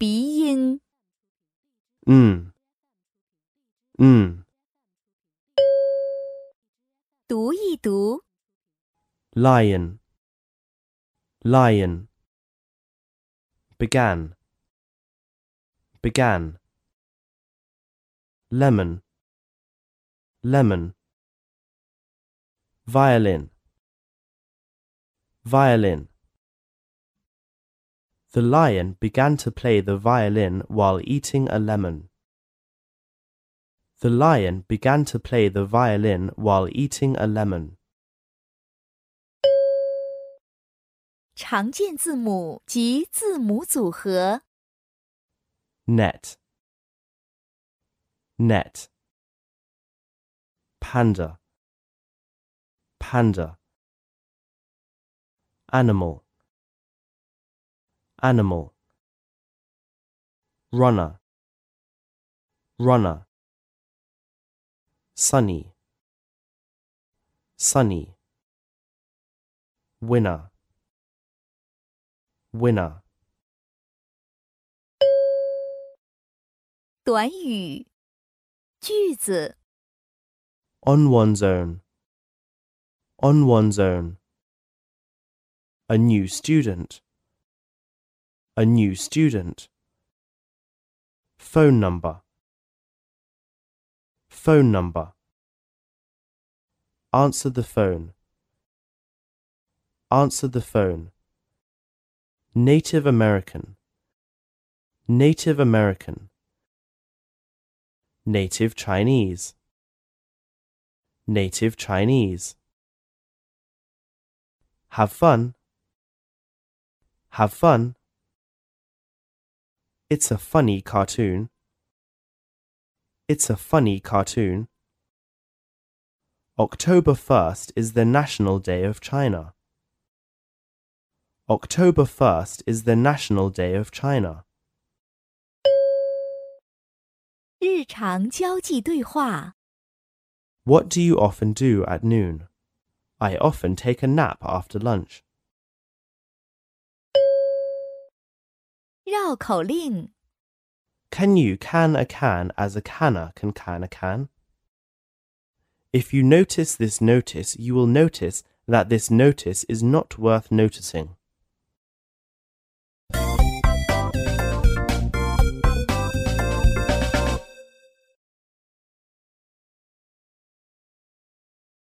鼻音。嗯嗯读一读。 lion lion began began lemon lemon violin violin The lion began to play the violin while eating a lemon. The lion began to play the violin while eating a lemon. 常见字母及字母组合。 net net panda panda animal animal runner runner sunny sunny winner winner 短语、句子、 on one's own, on one's own. A new student, a new student. Phone number, phone number. Answer the phone, answer the phone. Native American, Native American. Native Chinese native Chinese. Have fun. Have fun. It's a funny cartoon. It's a funny cartoon. October 1st is the National Day of China. October 1st is the National Day of China. 日常交际对话。 What do you often do at noon? I often take a nap after lunch. 绕口令。 Can you can a can as a canner can can a can? If you notice this notice, you will notice that this notice is not worth noticing.